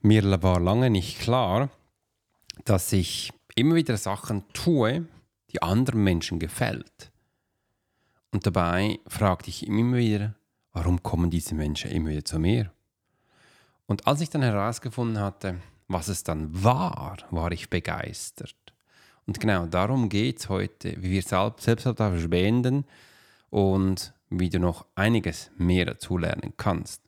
Mir war lange nicht klar, dass ich immer wieder Sachen tue, die anderen Menschen gefällt. Und dabei fragte ich immer wieder, warum kommen diese Menschen immer wieder zu mir? Und als ich dann herausgefunden hatte, was es dann war, war ich begeistert. Und genau darum geht es heute, wie wir Selbstsabotage beenden und wie du noch einiges mehr dazu lernen kannst.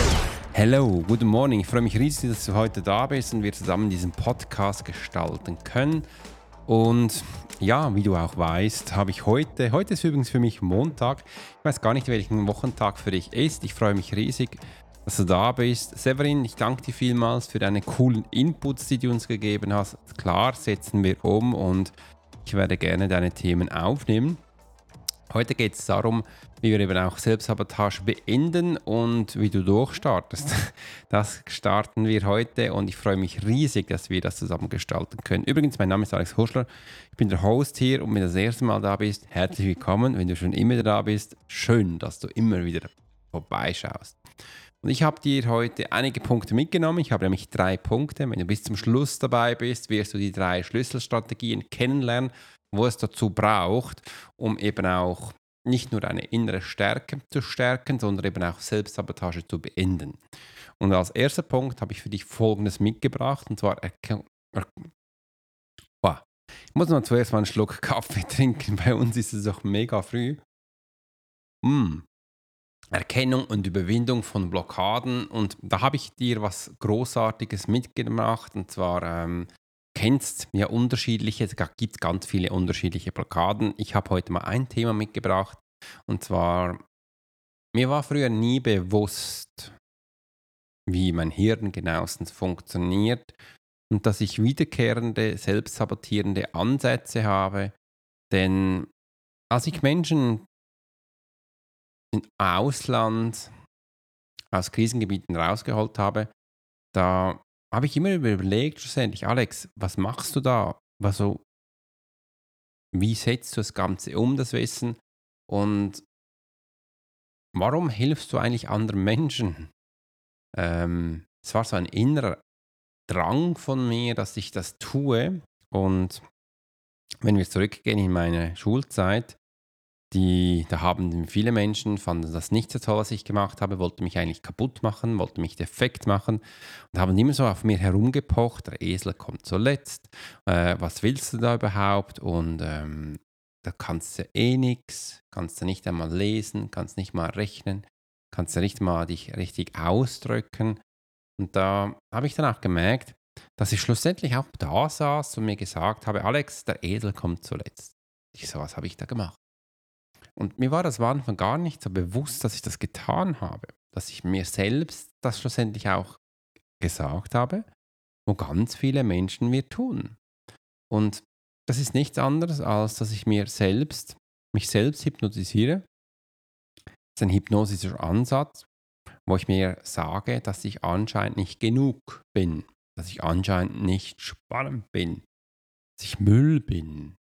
Hello, good morning. Ich freue mich riesig, dass du heute da bist und wir zusammen diesen Podcast gestalten können. Und ja, wie du auch weißt, habe ich heute, heute ist übrigens für mich Montag. Ich weiß gar nicht, welchen Wochentag für dich ist. Ich freue mich riesig, dass du da bist. Severin, ich danke dir vielmals für deine coolen Inputs, die du uns gegeben hast. Klar, setzen wir um und ich werde gerne deine Themen aufnehmen. Heute geht es darum, wie wir eben auch Selbstsabotage beenden und wie du durchstartest. Das starten wir heute und ich freue mich riesig, dass wir das zusammen gestalten können. Übrigens, mein Name ist Alex Huschler, ich bin der Host hier und wenn du das erste Mal da bist, herzlich willkommen. Wenn du schon immer da bist, schön, dass du immer wieder vorbeischaust. Und ich habe dir heute einige Punkte mitgenommen. Ich habe nämlich drei Punkte. Wenn du bis zum Schluss dabei bist, wirst du die drei Schlüsselstrategien kennenlernen wo es dazu braucht, um eben auch nicht nur eine innere Stärke zu stärken, sondern eben auch Selbstsabotage zu beenden. Und als erster Punkt habe ich für dich Folgendes mitgebracht, und zwar wow. Ich muss noch zuerst mal einen Schluck Kaffee trinken. Bei uns ist es doch mega früh. Mm. Erkennung und Überwindung von Blockaden. Und da habe ich dir was Großartiges mitgemacht. Und zwar ähm, kennst ja unterschiedliche, es gibt ganz viele unterschiedliche Blockaden. Ich habe heute mal ein Thema mitgebracht und zwar, mir war früher nie bewusst, wie mein Hirn genauestens funktioniert und dass ich wiederkehrende, selbstsabotierende Ansätze habe. Denn als ich Menschen im Ausland aus Krisengebieten rausgeholt habe, da habe ich immer überlegt, schlussendlich, Alex, was machst du da? Also, wie setzt du das Ganze um, das Wissen? Und warum hilfst du eigentlich anderen Menschen? Ähm, es war so ein innerer Drang von mir, dass ich das tue. Und wenn wir zurückgehen in meine Schulzeit, die, da haben viele Menschen, fanden das nicht so toll, was ich gemacht habe, wollten mich eigentlich kaputt machen, wollten mich defekt machen und haben immer so auf mir herumgepocht, der Esel kommt zuletzt, äh, was willst du da überhaupt? Und ähm, da kannst du eh nichts, kannst du nicht einmal lesen, kannst nicht mal rechnen, kannst du nicht mal dich richtig ausdrücken. Und da habe ich dann auch gemerkt, dass ich schlussendlich auch da saß und mir gesagt habe, Alex, der Esel kommt zuletzt. Ich so, was habe ich da gemacht? Und mir war das am Anfang gar nicht so bewusst, dass ich das getan habe, dass ich mir selbst das schlussendlich auch gesagt habe, wo ganz viele Menschen mir tun. Und das ist nichts anderes, als dass ich mir selbst, mich selbst hypnotisiere. Das ist ein hypnosischer Ansatz, wo ich mir sage, dass ich anscheinend nicht genug bin, dass ich anscheinend nicht spannend bin, dass ich Müll bin.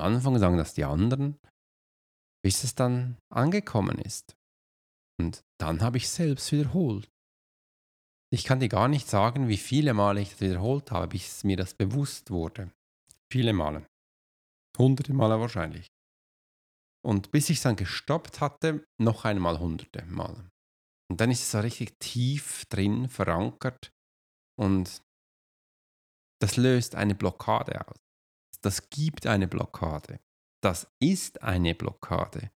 Am Anfang sagen das die anderen, bis es dann angekommen ist. Und dann habe ich selbst wiederholt. Ich kann dir gar nicht sagen, wie viele Male ich das wiederholt habe, bis mir das bewusst wurde. Viele Male. Hunderte Male wahrscheinlich. Und bis ich es dann gestoppt hatte, noch einmal hunderte Male. Und dann ist es so richtig tief drin verankert und das löst eine Blockade aus. Das gibt eine Blockade. Das ist eine Blockade.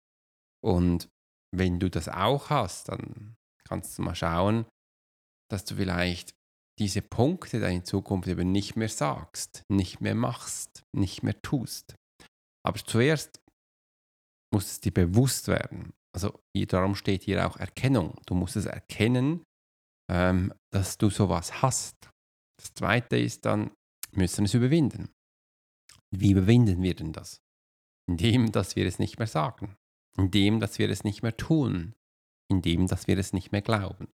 Und wenn du das auch hast, dann kannst du mal schauen, dass du vielleicht diese Punkte deine Zukunft eben nicht mehr sagst, nicht mehr machst, nicht mehr tust. Aber zuerst muss es dir bewusst werden. Also darum steht hier auch Erkennung. Du musst es erkennen, ähm, dass du sowas hast. Das zweite ist dann, wir müssen es überwinden. Wie überwinden wir denn das? Indem, dass wir es nicht mehr sagen. Indem, dass wir es nicht mehr tun. Indem, dass wir es nicht mehr glauben.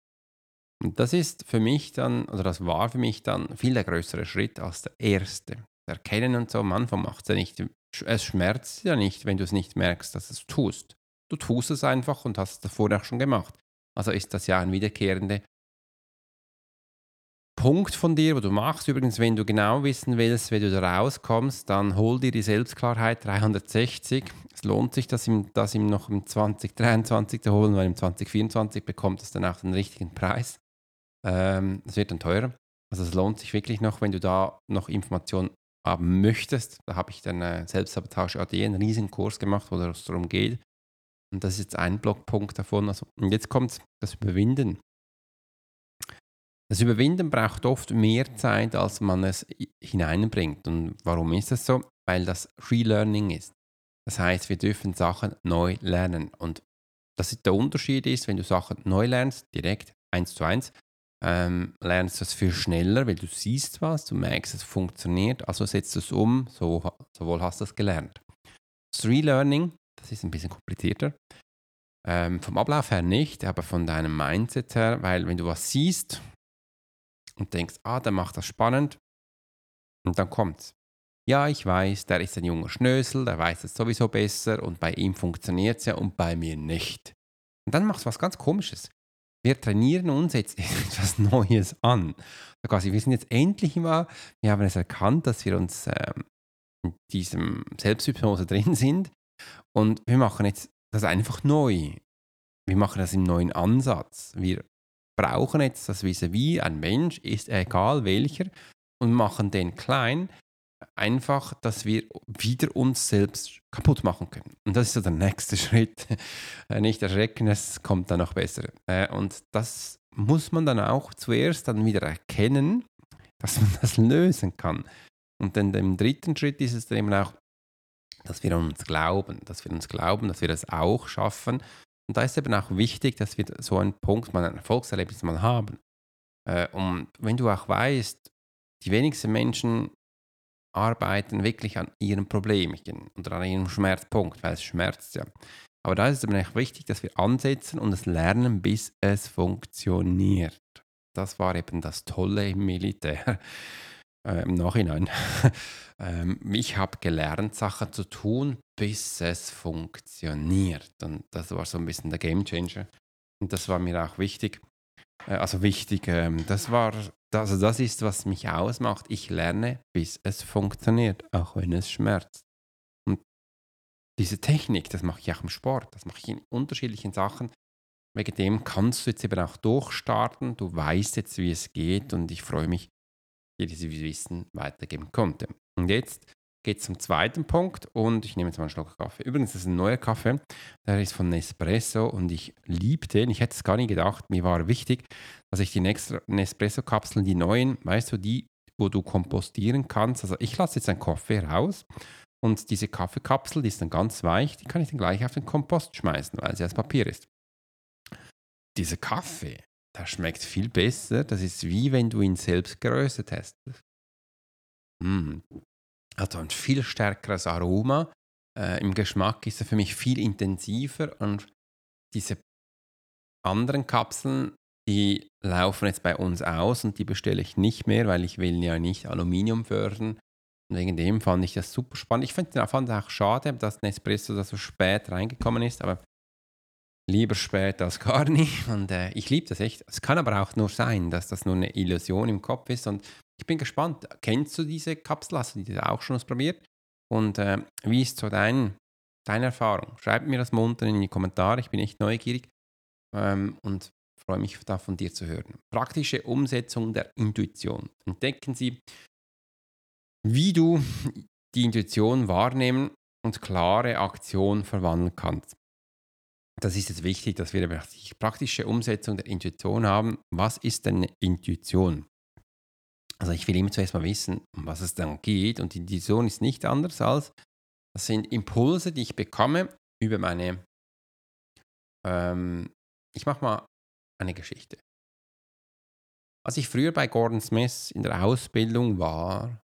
Und das ist für mich dann, oder das war für mich dann viel der größere Schritt als der erste. Erkennen und so, am macht es ja nicht, es schmerzt ja nicht, wenn du es nicht merkst, dass es tust. Du tust es einfach und hast es davor auch schon gemacht. Also ist das ja ein wiederkehrender Punkt von dir, wo du machst. Übrigens, wenn du genau wissen willst, wie du da rauskommst, dann hol dir die Selbstklarheit 360. Es lohnt sich, das ihm, das ihm noch im 2023 zu holen, weil im 2024 bekommt es dann auch den richtigen Preis. Ähm, es wird dann teurer. Also es lohnt sich wirklich noch, wenn du da noch Informationen haben möchtest. Da habe ich dann äh, Selbstsabotage AD, einen riesigen Kurs gemacht, wo es darum geht. Und das ist jetzt ein Blockpunkt davon. Also, und jetzt kommt das Überwinden. Das Überwinden braucht oft mehr Zeit, als man es hineinbringt. Und warum ist das so? Weil das Relearning ist. Das heißt, wir dürfen Sachen neu lernen. Und das der Unterschied ist, wenn du Sachen neu lernst, direkt eins zu eins, ähm, lernst du es viel schneller, weil du siehst was, du merkst, es funktioniert, also setzt es um, so, sowohl hast du es gelernt. Das Relearning, das ist ein bisschen komplizierter. Ähm, vom Ablauf her nicht, aber von deinem Mindset her, weil wenn du was siehst und denkst, ah, der macht das spannend, und dann kommt's. Ja, ich weiß, der ist ein junger Schnösel, der weiß es sowieso besser und bei ihm funktioniert es ja und bei mir nicht. Und dann machst du was ganz Komisches wir trainieren uns jetzt etwas Neues an. Quasi, wir sind jetzt endlich mal, wir haben es erkannt, dass wir uns ähm, in diesem Selbsthypnose drin sind und wir machen jetzt das einfach neu. Wir machen das im neuen Ansatz. Wir brauchen jetzt das Wissen wie ein Mensch, ist egal welcher, und machen den klein, einfach, dass wir wieder uns selbst kaputt machen können. Und das ist so der nächste Schritt. Äh, nicht erschrecken, es kommt dann noch besser. Äh, und das muss man dann auch zuerst dann wieder erkennen, dass man das lösen kann. Und dann im dritten Schritt ist es dann eben auch, dass wir uns glauben, dass wir uns glauben, dass wir das auch schaffen. Und da ist eben auch wichtig, dass wir so einen Punkt, mal ein Erfolgserlebnis mal haben. Äh, und wenn du auch weißt, die wenigsten Menschen arbeiten wirklich an ihrem Problemchen oder an ihrem Schmerzpunkt, weil es schmerzt ja. Aber da ist es eben wichtig, dass wir ansetzen und es lernen, bis es funktioniert. Das war eben das Tolle im Militär. Äh, Im Nachhinein. ähm, ich habe gelernt, Sachen zu tun, bis es funktioniert. Und das war so ein bisschen der Game Changer. Und das war mir auch wichtig. Äh, also wichtig, ähm, das war also das ist, was mich ausmacht. Ich lerne, bis es funktioniert, auch wenn es schmerzt. Und diese Technik, das mache ich auch im Sport, das mache ich in unterschiedlichen Sachen. Wegen dem kannst du jetzt eben auch durchstarten. Du weißt jetzt, wie es geht und ich freue mich, dir dieses Wissen weitergeben konnte. Und jetzt geht es zum zweiten Punkt und ich nehme jetzt mal einen Schluck Kaffee. Übrigens, das ist ein neuer Kaffee, der ist von Nespresso und ich liebe den. Ich hätte es gar nicht gedacht. Mir war wichtig, dass ich die Nespresso-Kapseln, die neuen, weißt du, die, wo du kompostieren kannst. Also ich lasse jetzt einen Kaffee raus und diese Kaffeekapsel, die ist dann ganz weich, die kann ich dann gleich auf den Kompost schmeißen, weil sie aus Papier ist. Dieser Kaffee, der schmeckt viel besser. Das ist wie wenn du ihn selbst geröstet hast. Mm, also ein viel stärkeres Aroma. Äh, Im Geschmack ist er für mich viel intensiver und diese anderen Kapseln, die laufen jetzt bei uns aus und die bestelle ich nicht mehr, weil ich will ja nicht Aluminium fördern. Und wegen dem fand ich das super spannend. Ich fand es auch schade, dass Nespresso da so spät reingekommen ist, aber lieber spät als gar nicht. Und äh, ich liebe das echt. Es kann aber auch nur sein, dass das nur eine Illusion im Kopf ist und ich bin gespannt. Kennst du diese Kapsel? Hast du die auch schon ausprobiert? Und äh, wie ist so dein, deine Erfahrung? Schreib mir das mal unten in die Kommentare. Ich bin echt neugierig ähm, und freue mich da von dir zu hören. Praktische Umsetzung der Intuition. Entdecken Sie, wie du die Intuition wahrnehmen und klare Aktion verwandeln kannst. Das ist jetzt wichtig, dass wir die praktische Umsetzung der Intuition haben. Was ist denn eine Intuition? Also ich will immer zuerst mal wissen, um was es dann geht. Und die Intuition ist nicht anders als, das sind Impulse, die ich bekomme über meine, ähm, ich mache mal eine Geschichte. Als ich früher bei Gordon Smith in der Ausbildung war,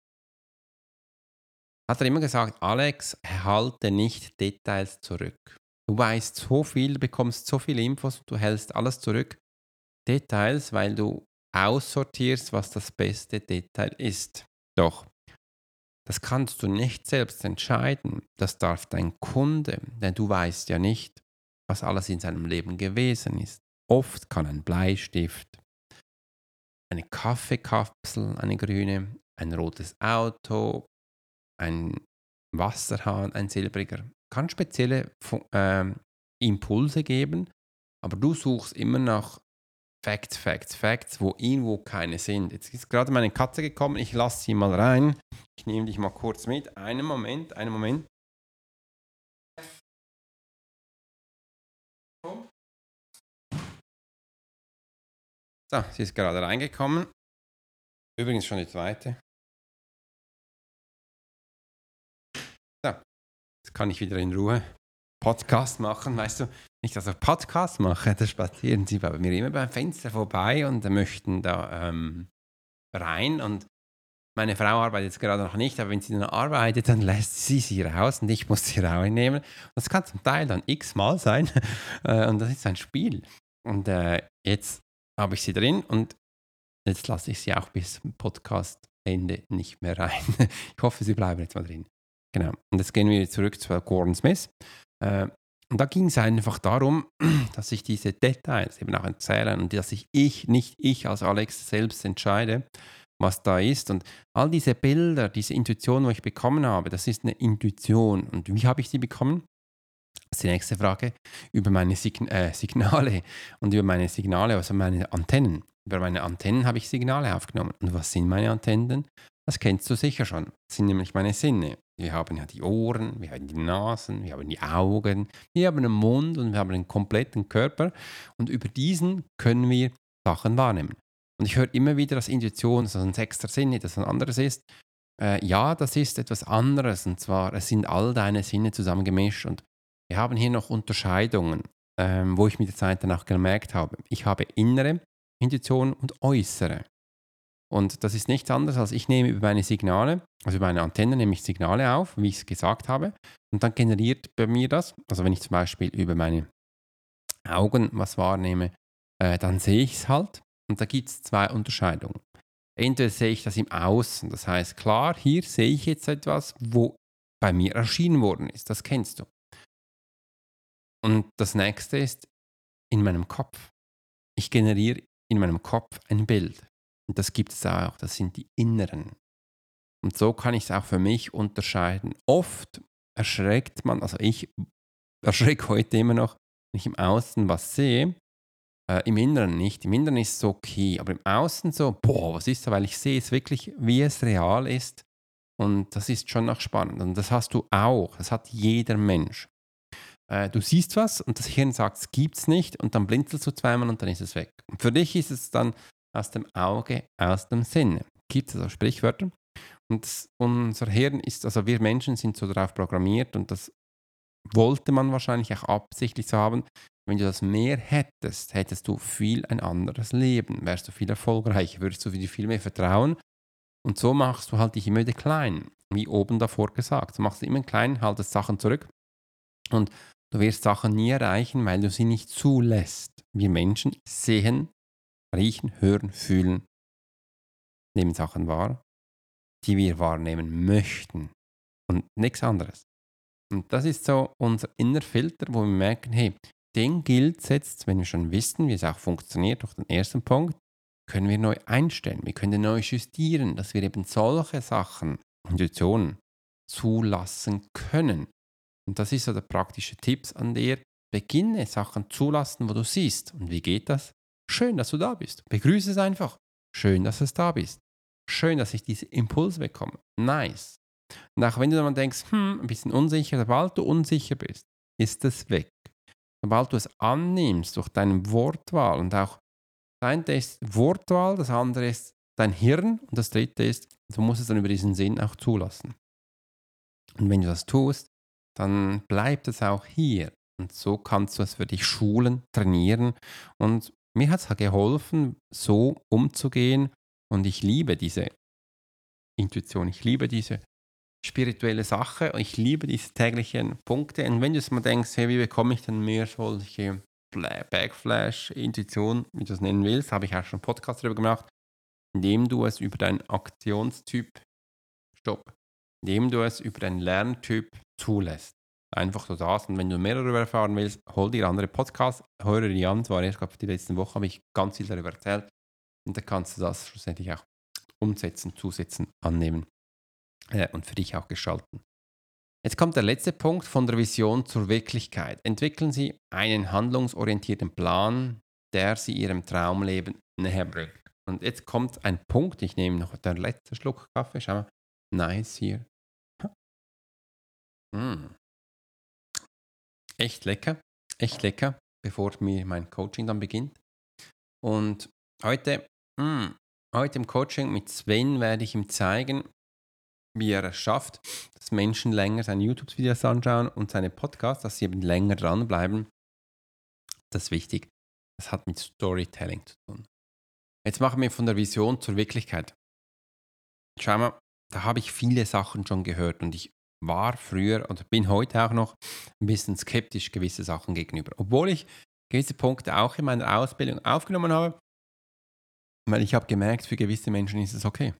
hat er immer gesagt, Alex, halte nicht Details zurück. Du weißt so viel, bekommst so viele Infos, du hältst alles zurück. Details, weil du aussortierst, was das beste Detail ist. Doch, das kannst du nicht selbst entscheiden. Das darf dein Kunde, denn du weißt ja nicht, was alles in seinem Leben gewesen ist. Oft kann ein Bleistift, eine Kaffeekapsel, eine grüne, ein rotes Auto, ein Wasserhahn, ein silbriger, kann spezielle äh, Impulse geben, aber du suchst immer nach Facts, Facts, Facts, wo irgendwo keine sind. Jetzt ist gerade meine Katze gekommen, ich lasse sie mal rein. Ich nehme dich mal kurz mit. Einen Moment, einen Moment. So, sie ist gerade reingekommen. Übrigens schon die zweite. Kann ich wieder in Ruhe Podcast machen, weißt du. Nicht, dass ich Podcast mache, da spazieren sie bei mir immer beim Fenster vorbei und möchten da ähm, rein. Und meine Frau arbeitet jetzt gerade noch nicht, aber wenn sie dann arbeitet, dann lässt sie sie raus und ich muss sie reinnehmen. Und das kann zum Teil dann x-mal sein. Äh, und das ist ein Spiel. Und äh, jetzt habe ich sie drin und jetzt lasse ich sie auch bis Podcast-Ende nicht mehr rein. ich hoffe, sie bleiben jetzt mal drin. Genau. Und jetzt gehen wir zurück zu Gordon Smith. Äh, und da ging es einfach darum, dass ich diese Details eben auch erzähle und dass ich, ich, nicht ich als Alex selbst entscheide, was da ist. Und all diese Bilder, diese Intuition, die ich bekommen habe, das ist eine Intuition. Und wie habe ich sie bekommen? Das ist die nächste Frage. Über meine Sign äh, Signale und über meine Signale, also meine Antennen. Über meine Antennen habe ich Signale aufgenommen. Und was sind meine Antennen? Das kennst du sicher schon. Das sind nämlich meine Sinne. Wir haben ja die Ohren, wir haben die Nasen, wir haben die Augen, wir haben den Mund und wir haben den kompletten Körper. Und über diesen können wir Sachen wahrnehmen. Und ich höre immer wieder, dass Intuition, dass ein sechster Sinne, das ein anderes ist. Äh, ja, das ist etwas anderes. Und zwar, es sind all deine Sinne zusammengemischt. Und wir haben hier noch Unterscheidungen, ähm, wo ich mit der Zeit danach gemerkt habe. Ich habe innere Intuition und äußere. Und das ist nichts anderes, als ich nehme über meine Signale, also über meine Antenne nehme ich Signale auf, wie ich es gesagt habe, und dann generiert bei mir das, also wenn ich zum Beispiel über meine Augen was wahrnehme, äh, dann sehe ich es halt. Und da gibt es zwei Unterscheidungen. Entweder sehe ich das im Außen, das heißt klar, hier sehe ich jetzt etwas, wo bei mir erschienen worden ist, das kennst du. Und das nächste ist in meinem Kopf. Ich generiere in meinem Kopf ein Bild. Und das gibt es auch, das sind die inneren. Und so kann ich es auch für mich unterscheiden. Oft erschreckt man, also ich erschrecke heute immer noch, wenn ich im Außen was sehe, äh, im Inneren nicht. Im Inneren ist es okay, aber im Außen so, boah, was ist da? Weil ich sehe es wirklich, wie es real ist. Und das ist schon noch spannend. Und das hast du auch. Das hat jeder Mensch. Äh, du siehst was und das Hirn sagt, es gibt es nicht und dann blinzelst du zweimal und dann ist es weg. Und für dich ist es dann aus dem Auge, aus dem Sinne. Gibt es also Sprichwörter? Und unser Hirn ist, also wir Menschen sind so darauf programmiert und das wollte man wahrscheinlich auch absichtlich so haben. Wenn du das mehr hättest, hättest du viel ein anderes Leben, wärst du viel erfolgreicher, würdest du dir viel mehr vertrauen. Und so machst du halt dich immer wieder klein, wie oben davor gesagt. Du machst immer klein, haltest Sachen zurück und du wirst Sachen nie erreichen, weil du sie nicht zulässt. Wir Menschen sehen riechen, hören, fühlen, nehmen Sachen wahr, die wir wahrnehmen möchten und nichts anderes. Und das ist so unser inner Filter, wo wir merken, hey, den gilt jetzt, wenn wir schon wissen, wie es auch funktioniert, durch den ersten Punkt, können wir neu einstellen, wir können neu justieren, dass wir eben solche Sachen, Intuitionen, zulassen können. Und das ist so der praktische Tipp an dir. Beginne Sachen zulassen, wo du siehst. Und wie geht das? Schön, dass du da bist. Begrüße es einfach. Schön, dass du da bist. Schön, dass ich diesen Impuls bekomme. Nice. Und auch wenn du dann denkst, hm, ein bisschen unsicher, sobald du unsicher bist, ist es weg. Sobald du es annimmst durch deine Wortwahl und auch dein ist Wortwahl, das andere ist dein Hirn und das dritte ist, du musst es dann über diesen Sinn auch zulassen. Und wenn du das tust, dann bleibt es auch hier. Und so kannst du es für dich schulen, trainieren. Und mir hat es geholfen, so umzugehen. Und ich liebe diese Intuition, ich liebe diese spirituelle Sache, ich liebe diese täglichen Punkte. Und wenn du es mal denkst, hey, wie bekomme ich denn mehr solche Backflash, Intuition, wie du es nennen willst, habe ich auch schon einen Podcast darüber gemacht, indem du es über deinen Aktionstyp, stopp, indem du es über deinen Lerntyp zulässt. Einfach so das. Und wenn du mehr darüber erfahren willst, hol dir andere Podcasts, höre die an. Zwar erst glaube die letzten Woche habe ich ganz viel darüber erzählt. Und dann kannst du das schlussendlich auch umsetzen, zusetzen, annehmen äh, und für dich auch gestalten. Jetzt kommt der letzte Punkt von der Vision zur Wirklichkeit. Entwickeln Sie einen handlungsorientierten Plan, der Sie Ihrem Traumleben näher bringt. Und jetzt kommt ein Punkt, ich nehme noch den letzten Schluck Kaffee, schau mal, nice hier. Mm. Echt lecker, echt lecker, bevor mir mein Coaching dann beginnt. Und heute, mm, heute im Coaching mit Sven werde ich ihm zeigen, wie er es schafft, dass Menschen länger seine YouTube-Videos anschauen und seine Podcasts, dass sie eben länger dranbleiben. Das ist wichtig. Das hat mit Storytelling zu tun. Jetzt machen wir von der Vision zur Wirklichkeit. Schau mal, da habe ich viele Sachen schon gehört und ich war früher oder bin heute auch noch ein bisschen skeptisch gewisse Sachen gegenüber. Obwohl ich gewisse Punkte auch in meiner Ausbildung aufgenommen habe, weil ich habe gemerkt, für gewisse Menschen ist es okay.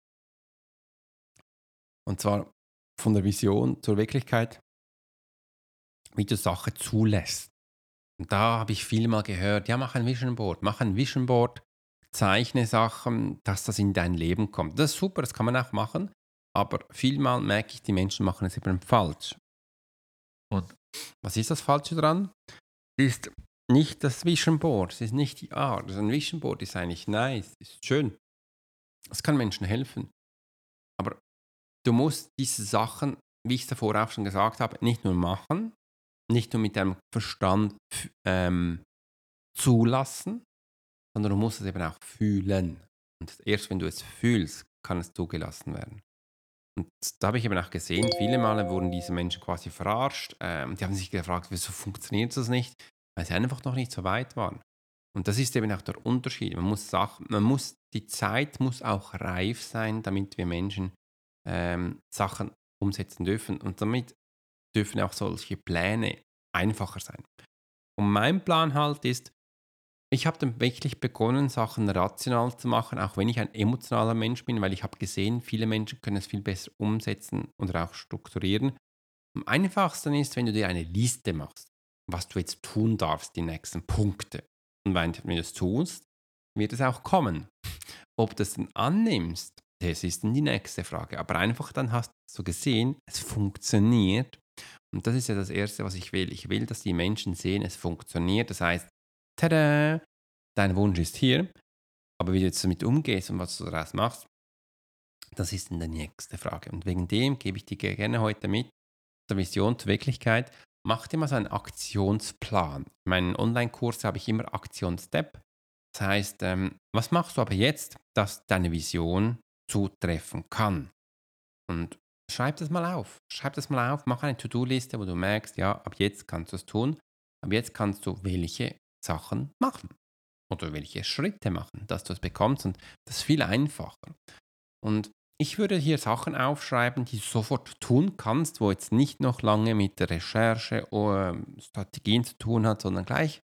Und zwar von der Vision zur Wirklichkeit, wie du Sachen zulässt. Und da habe ich viel mal gehört, ja, mach ein Vision Board, mach ein Vision Board, zeichne Sachen, dass das in dein Leben kommt. Das ist super, das kann man auch machen, aber vielmal merke ich, die Menschen machen es eben falsch. Und was ist das Falsche dran? Ist nicht das Vision Board, es ist nicht die Art. Also ein Vision Board ist eigentlich nice, ist schön. Es kann Menschen helfen. Aber du musst diese Sachen, wie ich es davor auch schon gesagt habe, nicht nur machen, nicht nur mit deinem Verstand ähm, zulassen, sondern du musst es eben auch fühlen. Und erst wenn du es fühlst, kann es zugelassen werden. Und da habe ich eben auch gesehen, viele Male wurden diese Menschen quasi verarscht. Ähm, die haben sich gefragt, wieso funktioniert das nicht? Weil sie einfach noch nicht so weit waren. Und das ist eben auch der Unterschied. Man muss, man muss die Zeit muss auch reif sein, damit wir Menschen ähm, Sachen umsetzen dürfen. Und damit dürfen auch solche Pläne einfacher sein. Und mein Plan halt ist, ich habe dann wirklich begonnen, Sachen rational zu machen, auch wenn ich ein emotionaler Mensch bin, weil ich habe gesehen, viele Menschen können es viel besser umsetzen oder auch strukturieren. Am einfachsten ist, wenn du dir eine Liste machst, was du jetzt tun darfst, die nächsten Punkte. Und wenn du das tust, wird es auch kommen. Ob du es dann annimmst, das ist dann die nächste Frage. Aber einfach dann hast du gesehen, es funktioniert. Und das ist ja das Erste, was ich will. Ich will, dass die Menschen sehen, es funktioniert. Das heißt, tada, dein Wunsch ist hier, aber wie du jetzt damit umgehst und was du daraus machst, das ist dann die nächste Frage. Und wegen dem gebe ich dir gerne heute mit, der Vision zur Wirklichkeit, mach dir mal so einen Aktionsplan. In meinen Online-Kurs habe ich immer Aktionsstep. Das heißt, ähm, was machst du aber jetzt, dass deine Vision zutreffen kann? Und schreib das mal auf. Schreib das mal auf, mach eine To-Do-Liste, wo du merkst, ja, ab jetzt kannst du es tun. Ab jetzt kannst du welche Sachen machen oder welche Schritte machen, dass du es bekommst und das ist viel einfacher. Und ich würde hier Sachen aufschreiben, die du sofort tun kannst, wo jetzt nicht noch lange mit der Recherche oder Strategien zu tun hat, sondern gleich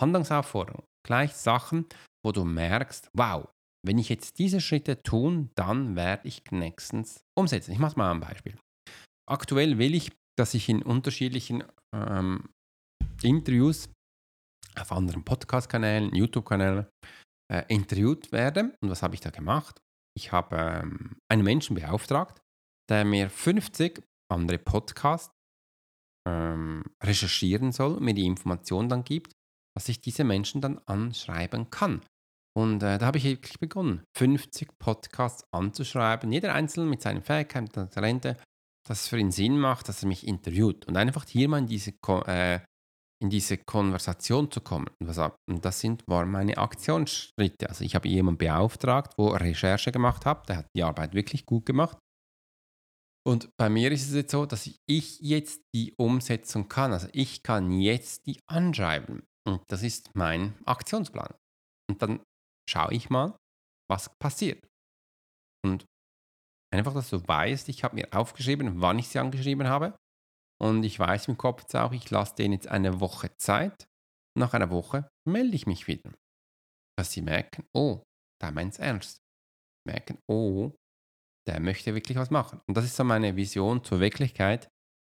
Handlungsaufforderung, gleich Sachen, wo du merkst, wow, wenn ich jetzt diese Schritte tun, dann werde ich nächstens umsetzen. Ich mache mal ein Beispiel. Aktuell will ich, dass ich in unterschiedlichen ähm, Interviews auf anderen Podcast-Kanälen, YouTube-Kanälen äh, interviewt werde. Und was habe ich da gemacht? Ich habe ähm, einen Menschen beauftragt, der mir 50 andere Podcasts ähm, recherchieren soll, mir die Information dann gibt, dass ich diese Menschen dann anschreiben kann. Und äh, da habe ich wirklich begonnen, 50 Podcasts anzuschreiben, jeder einzelne mit seinen Fähigkeiten und Talenten. dass es für ihn Sinn macht, dass er mich interviewt und einfach hier mal in diese, äh, in diese Konversation zu kommen. Und das sind, waren meine Aktionsschritte. Also ich habe jemanden beauftragt, wo Recherche gemacht hat, der hat die Arbeit wirklich gut gemacht. Und bei mir ist es jetzt so, dass ich jetzt die Umsetzung kann. Also ich kann jetzt die anschreiben. Und das ist mein Aktionsplan. Und dann schaue ich mal, was passiert. Und einfach, dass du weißt, ich habe mir aufgeschrieben, wann ich sie angeschrieben habe. Und ich weiß im Kopf jetzt auch, ich lasse denen jetzt eine Woche Zeit. Nach einer Woche melde ich mich wieder. Dass sie merken, oh, da meint es ernst. Merken, oh, der möchte wirklich was machen. Und das ist so meine Vision zur Wirklichkeit.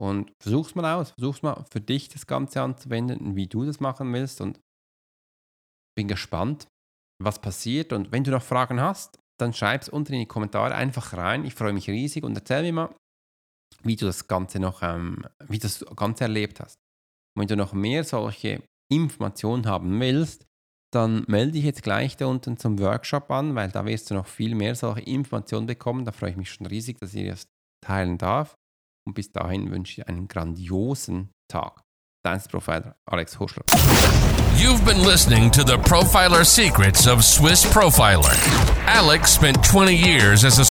Und versuch's mal aus, versuch's mal für dich das Ganze anzuwenden, wie du das machen willst. Und bin gespannt, was passiert. Und wenn du noch Fragen hast, dann schreib es unten in die Kommentare einfach rein. Ich freue mich riesig und erzähl mir mal, wie du das Ganze noch, ähm, wie das Ganze erlebt hast. Wenn du noch mehr solche Informationen haben willst, dann melde dich jetzt gleich da unten zum Workshop an, weil da wirst du noch viel mehr solche Informationen bekommen. Da freue ich mich schon riesig, dass ich das teilen darf. Und bis dahin wünsche ich einen grandiosen Tag. Dance Profiler Alex Huschler. You've been listening to the Profiler Secrets of Swiss Profiler. Alex spent 20 years as a